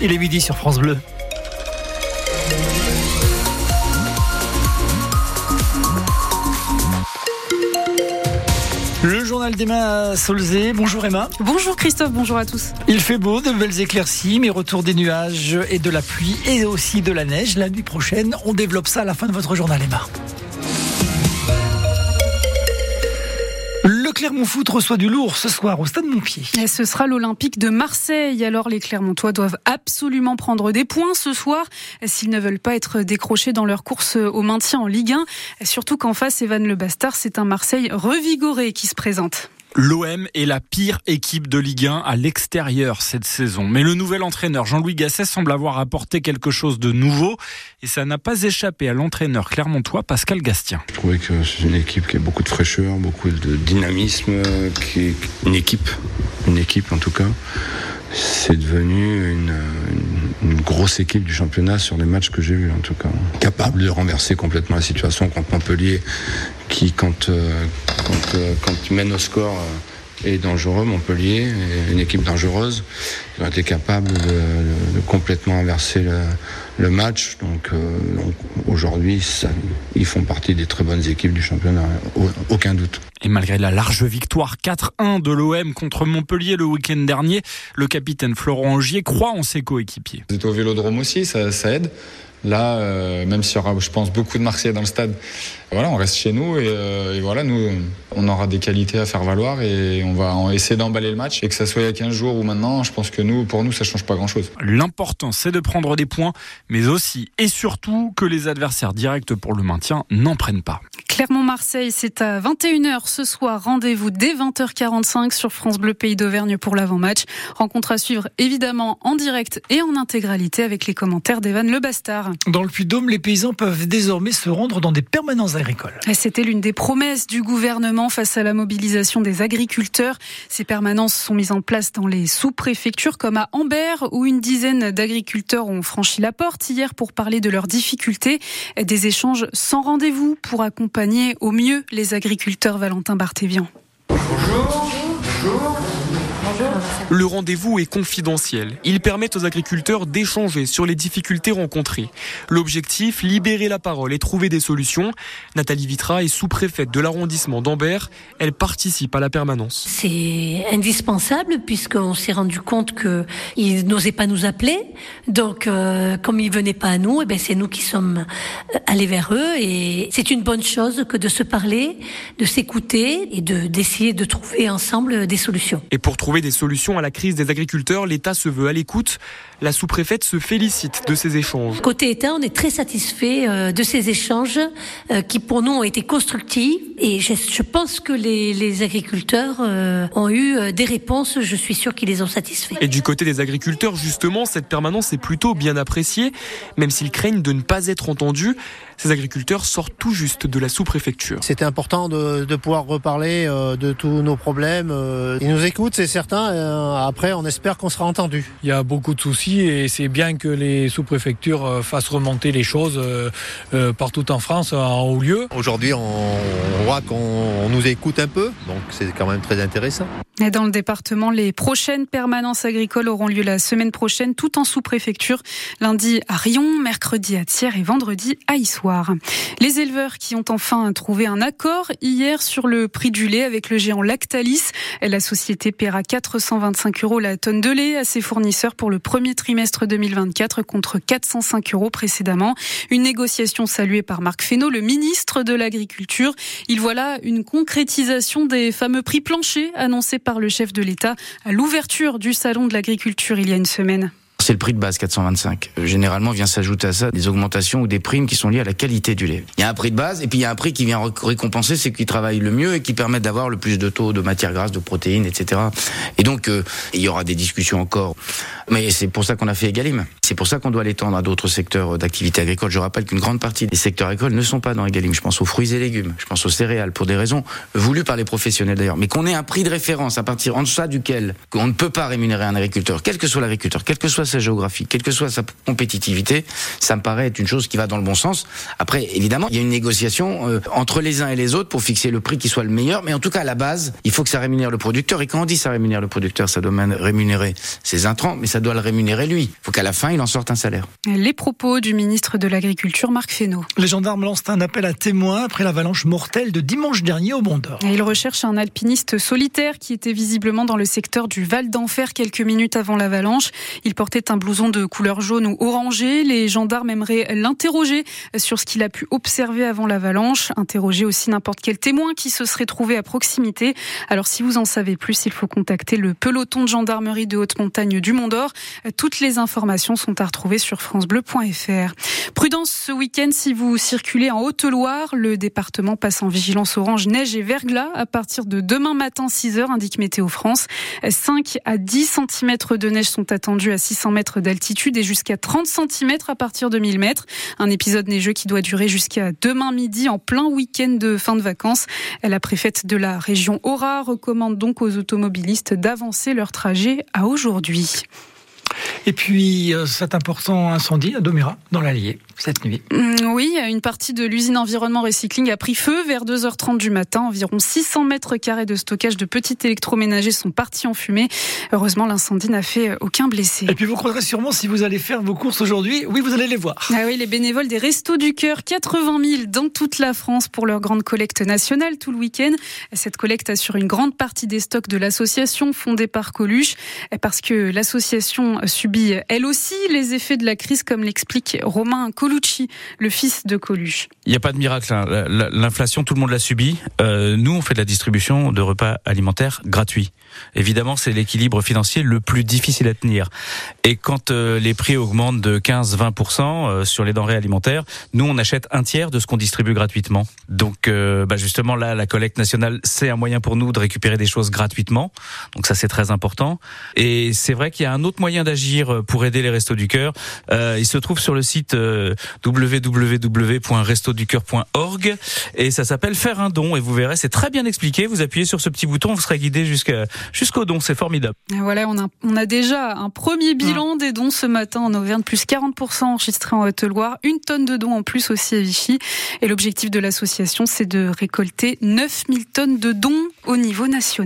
Il est midi sur France Bleu. Le journal d'Emma Solzé. Bonjour Emma. Bonjour Christophe, bonjour à tous. Il fait beau, de belles éclaircies, mais retour des nuages et de la pluie et aussi de la neige la nuit prochaine. On développe ça à la fin de votre journal Emma. Le Clermont Foot reçoit du lourd ce soir au Stade Montpied. Et ce sera l'Olympique de Marseille. Alors les Clermontois doivent absolument prendre des points ce soir s'ils ne veulent pas être décrochés dans leur course au maintien en Ligue 1. Surtout qu'en face, Evan Le Bastard, c'est un Marseille revigoré qui se présente. L'OM est la pire équipe de Ligue 1 à l'extérieur cette saison. Mais le nouvel entraîneur Jean-Louis Gasset semble avoir apporté quelque chose de nouveau et ça n'a pas échappé à l'entraîneur clermontois Pascal Gastien. Je trouvais que c'est une équipe qui a beaucoup de fraîcheur, beaucoup de dynamisme, qui est une équipe, une équipe en tout cas. C'est devenu une, grosse équipe du championnat sur les matchs que j'ai vus en tout cas. Capable de renverser complètement la situation contre Montpellier qui quand, euh, quand, euh, tu mènes au score euh, est dangereux, Montpellier, une équipe dangereuse. Ils ont été capables de, de, de complètement inverser le, le match. Donc, euh, donc aujourd'hui, ils font partie des très bonnes équipes du championnat, aucun doute. Et malgré la large victoire 4-1 de l'OM contre Montpellier le week-end dernier, le capitaine Florent Angier croit en ses coéquipiers. Vous êtes au Vélodrome aussi, ça, ça aide. Là, euh, même s'il y aura, je pense, beaucoup de Marseillais dans le stade, voilà, on reste chez nous et, euh, et, voilà, nous, on aura des qualités à faire valoir et on va essayer d'emballer le match. Et que ça soit il y a 15 jours ou maintenant, je pense que nous, pour nous, ça change pas grand-chose. L'important, c'est de prendre des points, mais aussi et surtout que les adversaires directs pour le maintien n'en prennent pas. Clermont-Marseille, c'est à 21h ce soir. Rendez-vous dès 20h45 sur France Bleu Pays d'Auvergne pour l'avant-match. Rencontre à suivre évidemment en direct et en intégralité avec les commentaires d'Evan Le Bastard. Dans le Puy-Dôme, les paysans peuvent désormais se rendre dans des permanences agricoles. C'était l'une des promesses du gouvernement face à la mobilisation des agriculteurs. Ces permanences sont mises en place dans les sous-préfectures comme à Ambert où une dizaine d'agriculteurs ont franchi la porte hier pour parler de leurs difficultés. Des échanges sans rendez-vous pour accompagner au mieux les agriculteurs Valentin Barthévian. Bonjour. Bonjour. Le rendez-vous est confidentiel. Il permet aux agriculteurs d'échanger sur les difficultés rencontrées. L'objectif, libérer la parole et trouver des solutions. Nathalie Vitra est sous-préfète de l'arrondissement d'Ambert. Elle participe à la permanence. C'est indispensable puisqu'on s'est rendu compte qu'ils n'osaient pas nous appeler. Donc, euh, comme ils venaient pas à nous, eh ben, c'est nous qui sommes euh, allés vers eux. Et c'est une bonne chose que de se parler, de s'écouter et de, d'essayer de trouver ensemble des solutions. Et pour trouver des solutions à la crise des agriculteurs, l'État se veut à l'écoute. La sous-préfète se félicite de ces échanges. Côté État, on est très satisfait euh, de ces échanges euh, qui pour nous ont été constructifs et je pense que les, les agriculteurs euh, ont eu des réponses, je suis sûr qu'ils les ont satisfaits. Et du côté des agriculteurs, justement, cette permanence est plutôt bien appréciée, même s'ils craignent de ne pas être entendus. Ces agriculteurs sortent tout juste de la sous-préfecture. C'était important de, de, pouvoir reparler de tous nos problèmes. Ils nous écoutent, c'est certain. Après, on espère qu'on sera entendu. Il y a beaucoup de soucis et c'est bien que les sous-préfectures fassent remonter les choses partout en France en haut lieu. Aujourd'hui, on voit qu'on nous écoute un peu, donc c'est quand même très intéressant. Et dans le département, les prochaines permanences agricoles auront lieu la semaine prochaine, tout en sous-préfecture. Lundi à Rion, mercredi à Thiers et vendredi à Issoire. Les éleveurs qui ont enfin trouvé un accord hier sur le prix du lait avec le géant Lactalis. La société paiera 425 euros la tonne de lait à ses fournisseurs pour le premier trimestre 2024 contre 405 euros précédemment. Une négociation saluée par Marc Fesneau, le ministre de l'Agriculture. Il voit là une concrétisation des fameux prix planchers annoncés par le chef de l'État à l'ouverture du salon de l'agriculture il y a une semaine. C'est le prix de base 425. Généralement vient s'ajouter à ça des augmentations ou des primes qui sont liées à la qualité du lait. Il y a un prix de base et puis il y a un prix qui vient récompenser ceux qui travaillent le mieux et qui permettent d'avoir le plus de taux de matières grasses, de protéines, etc. Et donc euh, il y aura des discussions encore. Mais c'est pour ça qu'on a fait Egalim. C'est pour ça qu'on doit l'étendre à d'autres secteurs d'activité agricole. Je rappelle qu'une grande partie des secteurs agricoles ne sont pas dans Egalim. Je pense aux fruits et légumes, je pense aux céréales pour des raisons voulues par les professionnels d'ailleurs. Mais qu'on ait un prix de référence à partir en deçà duquel on ne peut pas rémunérer un agriculteur, quel que soit l'agriculteur, quelle que soit sa géographie, quelle que soit sa compétitivité, ça me paraît être une chose qui va dans le bon sens. Après, évidemment, il y a une négociation euh, entre les uns et les autres pour fixer le prix qui soit le meilleur, mais en tout cas, à la base, il faut que ça rémunère le producteur. Et quand on dit ça rémunère le producteur, ça doit rémunérer ses intrants, mais ça doit le rémunérer lui. Il faut qu'à la fin, il en sorte un salaire. Les propos du ministre de l'Agriculture, Marc Fesneau. Les gendarmes lancent un appel à témoins après l'avalanche mortelle de dimanche dernier au Mont d'Or. Ils recherchent un alpiniste solitaire qui était visiblement dans le secteur du Val d'Enfer quelques minutes avant l'avalanche. Il portait un blouson de couleur jaune ou orangé. Les gendarmes aimeraient l'interroger sur ce qu'il a pu observer avant l'avalanche. Interroger aussi n'importe quel témoin qui se serait trouvé à proximité. Alors si vous en savez plus, il faut contacter le peloton de gendarmerie de haute montagne du Mont d'Or. Toutes les informations sont à retrouver sur francebleu.fr. Prudence ce week-end si vous circulez en Haute-Loire. Le département passe en vigilance orange neige et verglas à partir de demain matin 6 heures, indique Météo France. 5 à 10 cm de neige sont attendus à 600 mètres d'altitude et jusqu'à 30 cm à partir de 1000 mètres. Un épisode neigeux qui doit durer jusqu'à demain midi en plein week-end de fin de vacances. La préfète de la région Aura recommande donc aux automobilistes d'avancer leur trajet à aujourd'hui. Et puis, euh, cet important incendie à Domira, dans l'Allier, cette nuit. Mm, oui, une partie de l'usine environnement recycling a pris feu vers 2h30 du matin. Environ 600 mètres carrés de stockage de petits électroménagers sont partis en fumée. Heureusement, l'incendie n'a fait aucun blessé. Et puis, vous croirez sûrement, si vous allez faire vos courses aujourd'hui, oui, vous allez les voir. Ah oui, les bénévoles des Restos du Cœur, 80 000 dans toute la France pour leur grande collecte nationale tout le week-end. Cette collecte assure une grande partie des stocks de l'association fondée par Coluche, parce que l'association subit elle aussi les effets de la crise, comme l'explique Romain Colucci, le fils de Coluche. Il n'y a pas de miracle. Hein. L'inflation, tout le monde l'a subi. Euh, nous, on fait de la distribution de repas alimentaires gratuits. Évidemment, c'est l'équilibre financier le plus difficile à tenir. Et quand euh, les prix augmentent de 15-20% euh, sur les denrées alimentaires, nous, on achète un tiers de ce qu'on distribue gratuitement. Donc, bah justement, là, la collecte nationale, c'est un moyen pour nous de récupérer des choses gratuitement. Donc ça, c'est très important. Et c'est vrai qu'il y a un autre moyen d'agir pour aider les Restos du Cœur. Euh, il se trouve sur le site euh, www.restoducœur.org et ça s'appelle Faire un don. Et vous verrez, c'est très bien expliqué. Vous appuyez sur ce petit bouton, vous serez guidé jusqu'à jusqu'au don. C'est formidable. Voilà, on a, on a déjà un premier bilan des dons ce matin en Auvergne, plus 40% enregistrés en Haute-Loire, une tonne de dons en plus aussi à Vichy. Et l'objectif de l'association, c'est de récolter 9000 tonnes de dons au niveau national.